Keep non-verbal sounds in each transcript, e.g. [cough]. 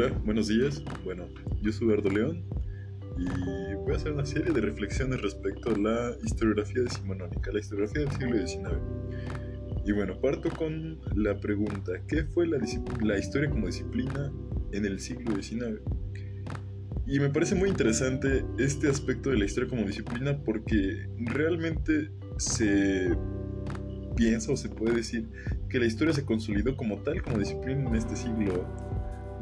Hola, buenos días. Bueno, yo soy Eduardo León y voy a hacer una serie de reflexiones respecto a la historiografía decimonónica, la historiografía del siglo XIX. Y bueno, parto con la pregunta, ¿qué fue la, la historia como disciplina en el siglo XIX? Y me parece muy interesante este aspecto de la historia como disciplina porque realmente se piensa o se puede decir que la historia se consolidó como tal, como disciplina en este siglo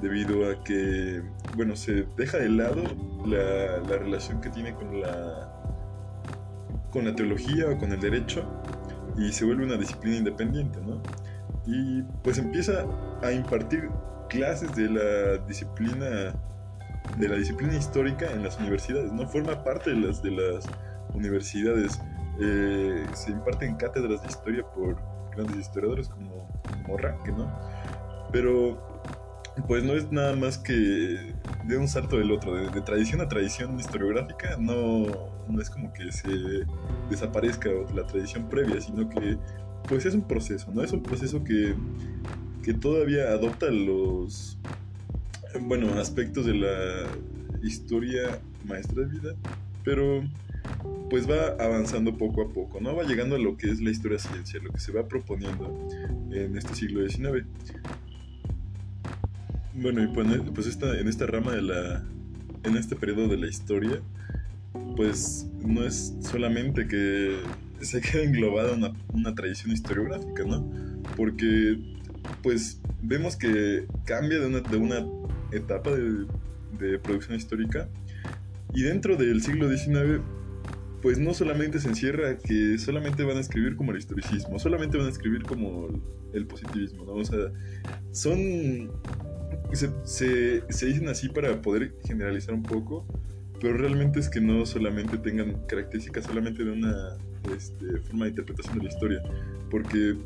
debido a que, bueno, se deja de lado la, la relación que tiene con la, con la teología o con el derecho y se vuelve una disciplina independiente, ¿no? Y pues empieza a impartir clases de la disciplina de la disciplina histórica en las universidades, ¿no? Forma parte de las de las universidades. Eh, se imparten cátedras de historia por grandes historiadores como, como ¿no? Pero pues no es nada más que de un salto del otro, de, tradición a tradición historiográfica, no, no es como que se desaparezca la tradición previa, sino que pues es un proceso, ¿no? Es un proceso que, que todavía adopta los, bueno, aspectos de la historia maestra de vida, pero pues va avanzando poco a poco, ¿no? Va llegando a lo que es la historia ciencia, lo que se va proponiendo en este siglo XIX. Bueno, y pues, pues esta, en esta rama de la. En este periodo de la historia, pues no es solamente que se [laughs] quede englobada una, una tradición historiográfica, ¿no? Porque, pues, vemos que cambia de una, de una etapa de, de producción histórica y dentro del siglo XIX pues no solamente se encierra que solamente van a escribir como el historicismo, solamente van a escribir como el positivismo, ¿no? O sea, son se, dicen así para poder generalizar un poco, pero realmente es que no solamente tengan características solamente de una este, forma de interpretación de la historia, porque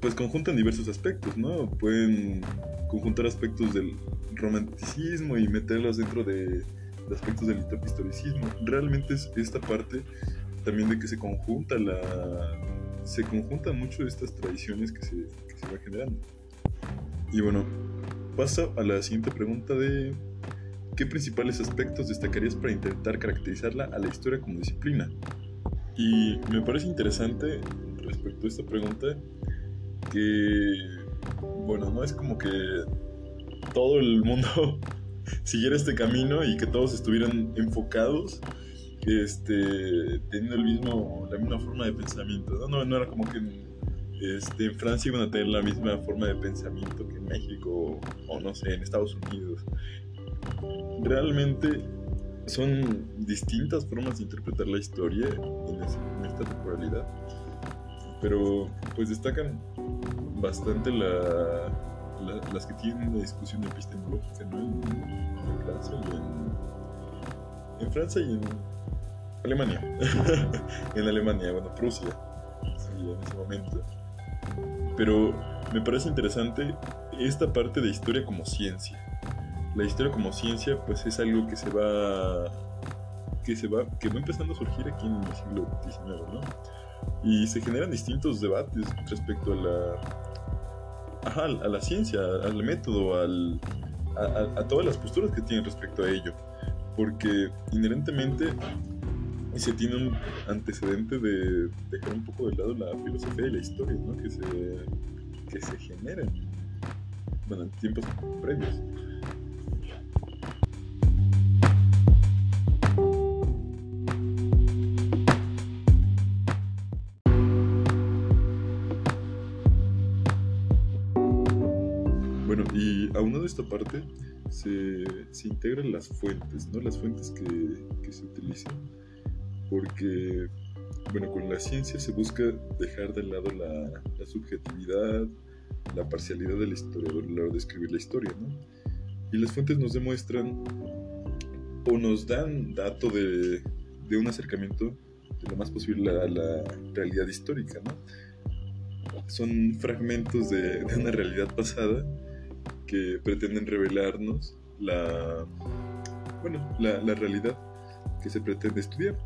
pues conjuntan diversos aspectos, ¿no? Pueden conjuntar aspectos del romanticismo y meterlos dentro de, aspectos del historicismo. Realmente es esta parte también de que se conjunta la se conjuntan mucho estas tradiciones que se, que se generando. Y bueno, Paso a la siguiente pregunta de ¿qué principales aspectos destacarías para intentar caracterizarla a la historia como disciplina? Y me parece interesante respecto a esta pregunta que, bueno, no es como que todo el mundo [laughs] siguiera este camino y que todos estuvieran enfocados este, teniendo el mismo, la misma forma de pensamiento. No, no, no era como que este, en Francia iban a tener la misma forma de pensamiento que en México o no sé, en Estados Unidos. Realmente son distintas formas de interpretar la historia en, esta temporalidad, pero pues destacan bastante la, las que tienen una discusión epistemológica en, Francia y en, en y en Alemania. [laughs] en Alemania, bueno, Prusia, en ese momento. Pero me parece interesante esta parte de historia como ciencia. La historia como ciencia pues es algo que se va que se va que va empezando a surgir aquí en el siglo XIX, ¿no? Y se generan distintos debates respecto a la ajá, a la ciencia, al método, al, a, a todas las posturas que tienen respecto a ello, porque inherentemente se tiene un antecedente de dejar un poco de lado la filosofía y la historia, ¿no? Que se, que se generan, bueno, en tiempos previos. Bueno, y aunado de esta parte, se, se, integran las fuentes, ¿no? Las fuentes que, que se utilizan porque, bueno, con la ciencia se busca dejar de lado la, subjetividad, la parcialidad del historiador a la hora de escribir la historia, ¿no? Y las fuentes nos demuestran o nos dan dato de, un acercamiento de lo más posible a la realidad histórica, ¿no? Son fragmentos de, una realidad pasada que pretenden revelarnos la, bueno, la, la realidad que se pretende estudiar.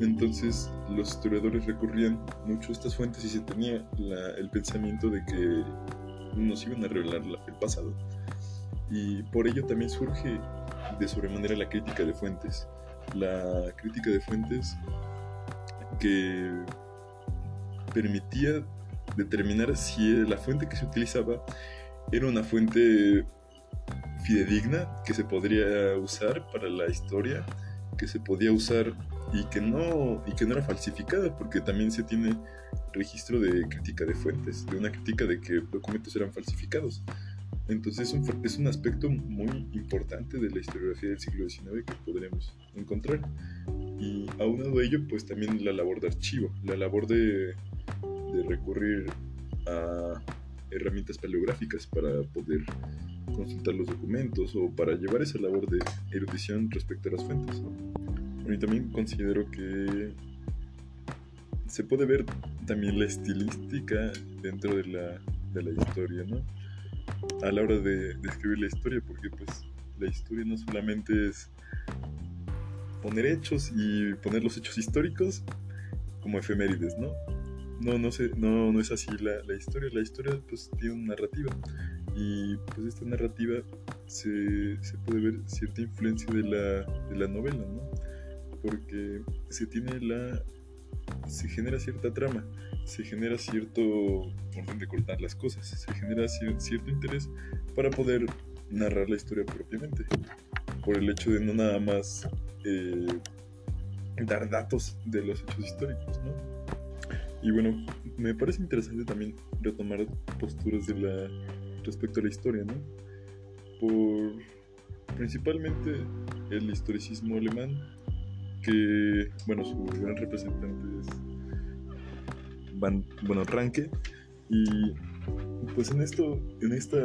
Entonces los historiadores recurrían mucho estas fuentes y se tenía el pensamiento de que nos iban a revelar el pasado. Y por ello también surge de sobremanera la crítica de fuentes. La crítica de fuentes que permitía determinar si la fuente que se utilizaba era una fuente fidedigna que se podría usar para la historia, que se podía usar y que no y que no era falsificada porque también se tiene registro de crítica de fuentes, de una crítica de que documentos eran falsificados. Entonces es un, es un aspecto muy importante de la historiografía del siglo XIX que podremos encontrar. Y aunado a ello, pues también la labor de archivo, la labor de, de recurrir a herramientas paleográficas para poder consultar los documentos o para llevar esa labor de erudición respecto a las fuentes. Y también considero que se puede ver también la estilística dentro de la, de la historia, ¿no? A la hora de, escribir la historia, porque pues la historia no solamente es poner hechos y poner los hechos históricos como efemérides, ¿no? No, no, sé, no, no es así la, la historia. La historia pues tiene una narrativa y pues esta narrativa se, se puede ver cierta influencia de la, de la novela, ¿no? Porque se tiene la se genera cierta trama, se genera cierto orden de cortar las cosas, se genera cierto interés para poder narrar la historia propiamente, por el hecho de no nada más eh, dar datos de los hechos históricos, ¿no? Y bueno, me parece interesante también retomar posturas de la respecto a la historia, ¿no? Por principalmente el historicismo alemán que, bueno, su gran representante es Van, bueno, Ranke, y pues en esto, en esta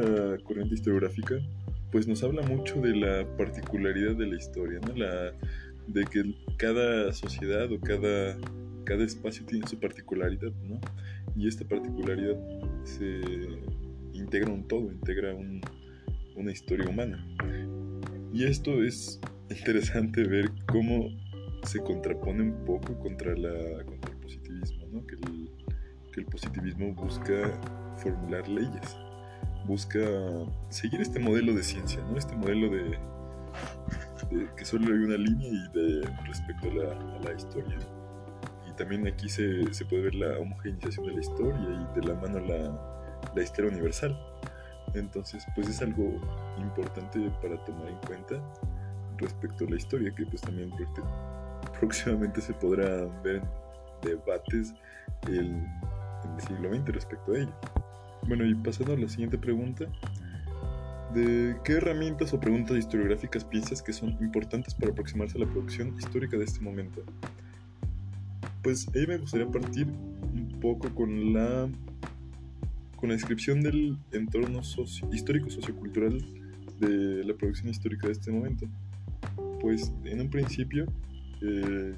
corriente historiográfica, pues nos habla mucho de la particularidad de la historia, ¿no? La, de que cada sociedad o cada, cada espacio tiene su particularidad, ¿no? Y esta particularidad se integra un todo, integra un, una historia humana. Y esto es interesante ver cómo se contrapone un poco contra, la, contra el positivismo, ¿no? que, el, positivismo busca formular leyes, busca seguir este modelo de ciencia, ¿no? este modelo de, que solo hay una línea y de respecto a la, a la historia. Y también aquí se, se, puede ver la homogeneización de la historia y de la mano la, la historia universal. Entonces, pues es algo importante para tomar en cuenta respecto a la historia, que pues también próximamente se podrá ver en debates el, en el siglo XX respecto a ello. Bueno, y pasando a la siguiente pregunta, ¿de qué herramientas o preguntas historiográficas piensas que son importantes para aproximarse a la producción histórica de este momento? Pues ahí me gustaría partir un poco con la con la descripción del entorno socio, histórico sociocultural de la producción histórica de este momento. Pues en un principio eh,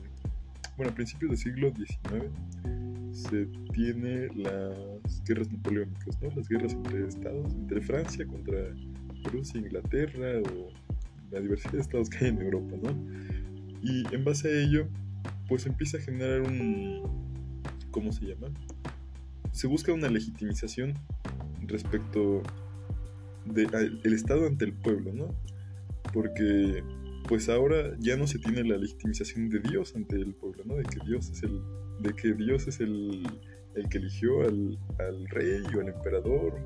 bueno, a principios del siglo XIX se tiene las guerras napoleónicas, ¿no? Las guerras entre estados, entre Francia contra Rusia, Inglaterra o la diversidad de estados que hay en Europa, ¿no? Y en base a ello, pues empieza a generar un... ¿Cómo se llama? Se busca una legitimización respecto del Estado ante el pueblo, ¿no? Porque pues ahora ya no se tiene la legitimización de Dios ante el pueblo, ¿no? De que Dios es el, de que Dios es el, el que eligió al, al, rey o al emperador.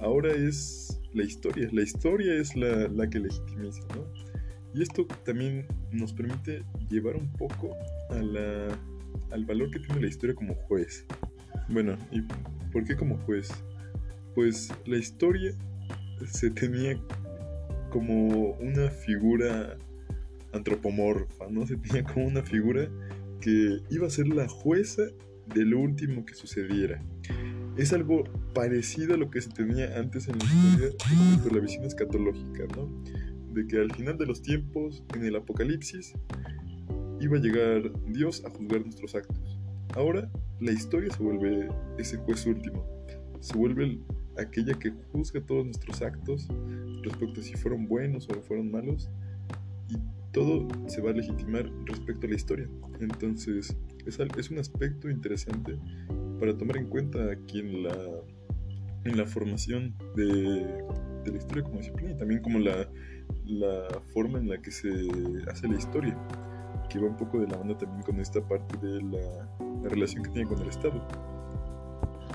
Ahora es la historia, la historia es la, la que legitimiza, ¿no? Y esto también nos permite llevar un poco a la, al valor que tiene la historia como juez. Bueno, ¿y por qué como juez? Pues la historia se tenía como una figura antropomorfa, ¿no? Se tenía como una figura que iba a ser la jueza de lo último que sucediera. Es algo parecido a lo que se tenía antes en la historia por la visión escatológica, ¿no? De que al final de los tiempos, en el Apocalipsis, iba a llegar Dios a juzgar nuestros actos. Ahora la historia se vuelve ese juez último, se vuelve aquella que juzga todos nuestros actos respecto a si fueron buenos o fueron malos y todo se va a legitimar respecto a la historia. Entonces es, es un aspecto interesante para tomar en cuenta aquí en la, en la formación de, la historia como disciplina y también como la, la forma en la que se hace la historia, que va un poco de la mano también con esta parte de la relación que tiene con el Estado.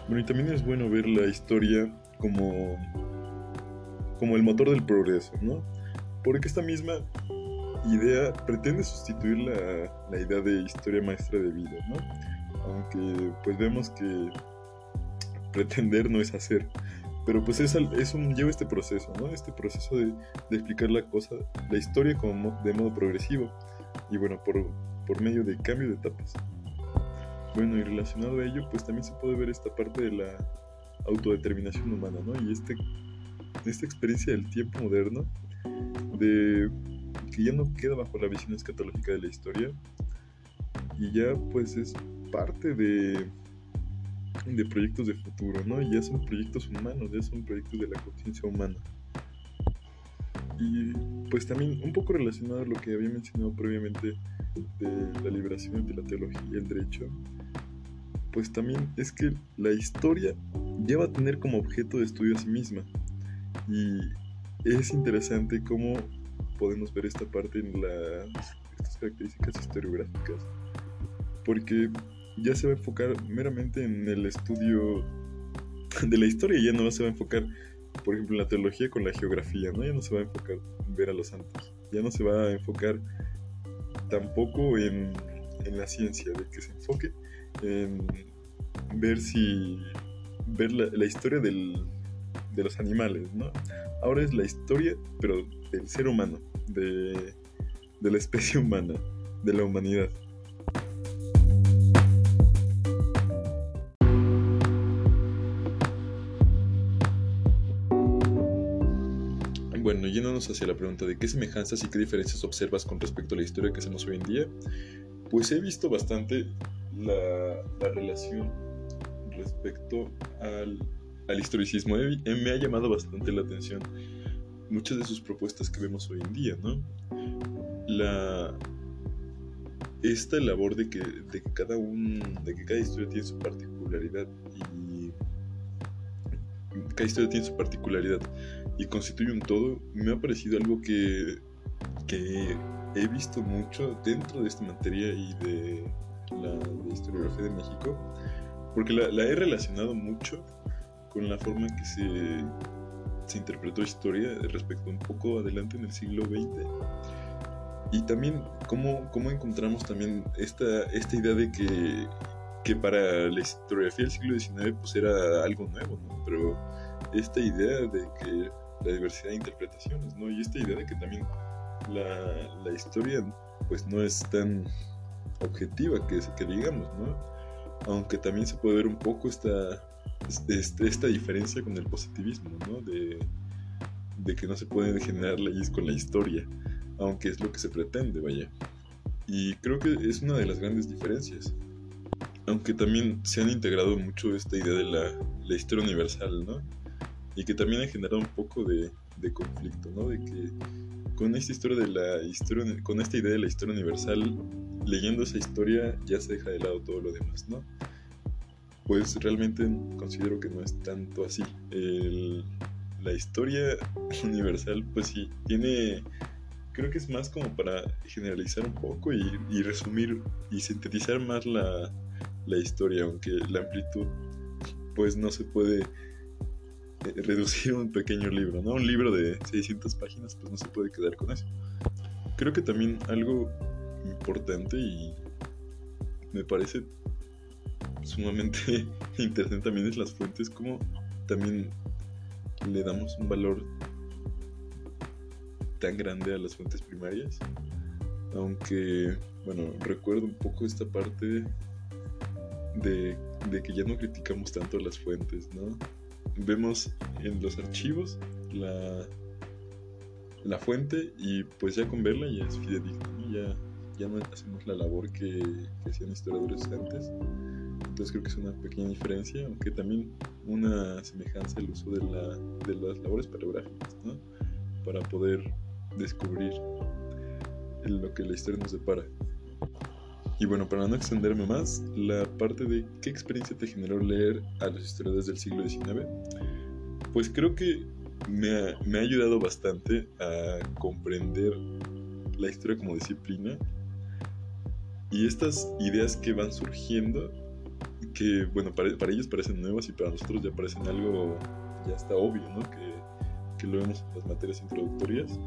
Bueno, y también es bueno ver la historia como, como el motor del progreso, ¿no? Porque esta misma idea pretende sustituir la, la idea de historia maestra de vida, ¿no? Aunque pues vemos que pretender no es hacer. Pero pues es, es un, lleva este proceso, ¿no? Este proceso de, explicar la cosa, la historia como de modo progresivo. Y bueno, por, por medio de cambio de etapas. Bueno, y relacionado a ello, pues también se puede ver esta parte de la autodeterminación humana, ¿no? Y este, esta experiencia del tiempo moderno, de que ya no queda bajo la visión escatológica de la historia, y ya pues es parte de, de proyectos de futuro, ¿no? Y ya son proyectos humanos, ya son proyectos de la conciencia humana. Y pues también un poco relacionado a lo que había mencionado previamente de la liberación de la teología y el derecho, pues también es que la historia ya va a tener como objeto de estudio a sí misma. Y es interesante cómo podemos ver esta parte en las estas características historiográficas, porque ya se va a enfocar meramente en el estudio de la historia, ya no se va a enfocar, por ejemplo, en la teología con la geografía, ¿no? Ya no se va a enfocar en ver a los santos, ya no se va a enfocar tampoco en, la ciencia, de que se enfoque en ver si ver la, la historia del, de los animales, ¿no? Ahora es la historia, pero del ser humano, de, de la especie [laughs] humana, de la humanidad. Bueno, yéndonos hacia la pregunta de qué semejanzas y qué diferencias observas con respecto a la historia que hacemos hoy en día, pues he visto bastante la, la relación respecto al, historicismo. me ha llamado bastante la atención muchas de sus propuestas que vemos hoy en día, ¿no? La, esta labor de que, de que cada un, de que cada historia tiene su particularidad y cada historia tiene su particularidad y constituye un todo, me ha parecido algo que, que he visto mucho dentro de esta materia y de la historiografía de México, porque la, la, he relacionado mucho con la forma en que se, se interpretó historia respecto un poco adelante en el siglo XX. Y también cómo, cómo encontramos también esta, esta idea de que, que para la historiografía del siglo XIX pues era algo nuevo, ¿no? Pero esta idea de que la diversidad de interpretaciones, ¿no? Y esta idea de que también la, la historia pues no es tan objetiva que, que digamos, ¿no? Aunque también se puede ver un poco esta, este, esta diferencia con el positivismo, ¿no? De, de que no se pueden generar leyes con la historia, aunque es lo que se pretende, vaya. Y creo que es una de las grandes diferencias. Aunque también se han integrado mucho esta idea de la, la historia universal, ¿no? Y que también ha generado un poco de, de conflicto, ¿no? De que con esta historia de la historia, con esta idea de la historia universal, leyendo esa historia ya se deja de lado todo lo demás, ¿no? Pues realmente considero que no es tanto así. La historia [laughs] universal, pues sí, tiene, creo que es más como para generalizar un poco y, y resumir y sintetizar más la, la historia, aunque la amplitud, pues no se puede reducir un pequeño libro, ¿no? Un libro de 600 páginas, pues no se puede quedar con eso. Creo que también algo importante y me parece sumamente [laughs] interesante también es las fuentes, como también le damos un valor tan grande a las fuentes primarias. Aunque, bueno, recuerdo un poco esta parte de, de que ya no criticamos tanto las fuentes, ¿no? Vemos en los archivos la, la fuente y pues ya con verla ya es fidedigno, ya, ya no hacemos la labor que, que hacían historiadores antes. Entonces creo que es una pequeña diferencia, aunque también una semejanza el uso de, la, de las labores paleográficas, ¿no? Para poder descubrir lo que la historia nos depara. Y bueno, para no extenderme más, la parte de qué experiencia te generó leer a los historiadores del siglo XIX, pues creo que me ha, me ha ayudado bastante a comprender la historia como disciplina y estas ideas que van surgiendo, que bueno, para, para, ellos parecen nuevas y para nosotros ya parecen algo, ya está obvio, ¿no? Que, que lo vemos en las materias introductorias.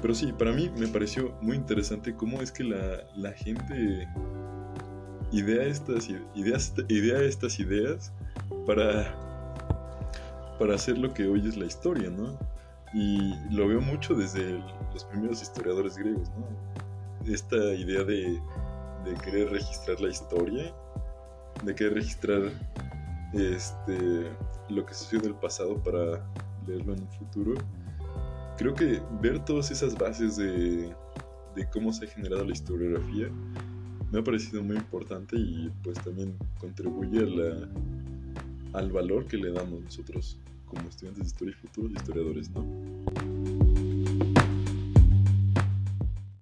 Pero sí, para mí me pareció muy interesante cómo es que la, la gente idea estas ideas, idea estas ideas para, para hacer lo que hoy es la historia, ¿no? Y lo veo mucho desde los primeros historiadores griegos, ¿no? Esta idea de de querer registrar la historia, de querer registrar este, lo que sucedió en el pasado para leerlo en el futuro. Creo que ver todas esas bases de, de cómo se ha generado la historiografía me ha parecido muy importante y pues también contribuye al valor que le damos nosotros como estudiantes de historia y futuros historiadores, ¿no?